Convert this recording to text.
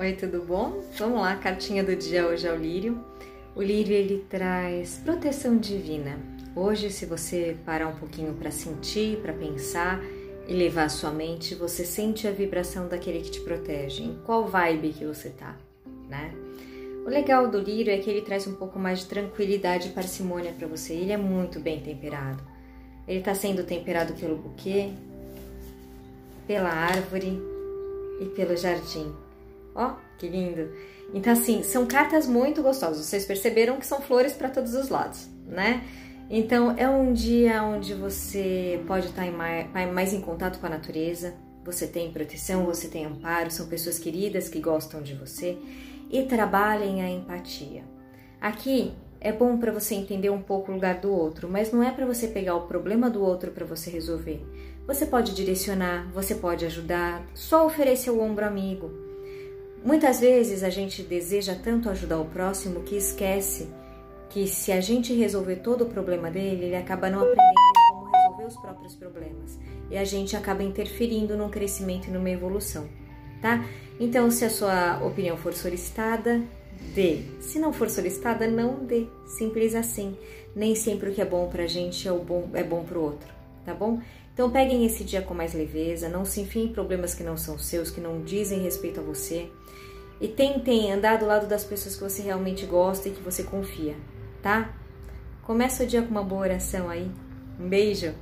Oi, tudo bom? Vamos lá, cartinha do dia hoje é o lírio. O lírio ele traz proteção divina. Hoje, se você parar um pouquinho para sentir, para pensar e levar a sua mente, você sente a vibração daquele que te protege. Em qual vibe que você tá, né? O legal do lírio é que ele traz um pouco mais de tranquilidade e parcimônia para você. Ele é muito bem temperado. Ele está sendo temperado pelo buquê, pela árvore e pelo jardim. Ó, que lindo! Então, assim, são cartas muito gostosas. Vocês perceberam que são flores para todos os lados, né? Então, é um dia onde você pode estar mais em contato com a natureza, você tem proteção, você tem amparo, são pessoas queridas que gostam de você e trabalhem a empatia. Aqui é bom para você entender um pouco o lugar do outro, mas não é para você pegar o problema do outro para você resolver. Você pode direcionar, você pode ajudar, só oferecer o ombro amigo Muitas vezes a gente deseja tanto ajudar o próximo que esquece que se a gente resolver todo o problema dele, ele acaba não aprendendo como resolver os próprios problemas e a gente acaba interferindo no crescimento e numa evolução, tá? Então, se a sua opinião for solicitada, dê. Se não for solicitada, não dê. Simples assim. Nem sempre o que é bom pra gente é, o bom, é bom pro outro, tá bom? Então peguem esse dia com mais leveza, não se enfiem em problemas que não são seus, que não dizem respeito a você. E tentem andar do lado das pessoas que você realmente gosta e que você confia, tá? Começa o dia com uma boa oração aí. Um beijo!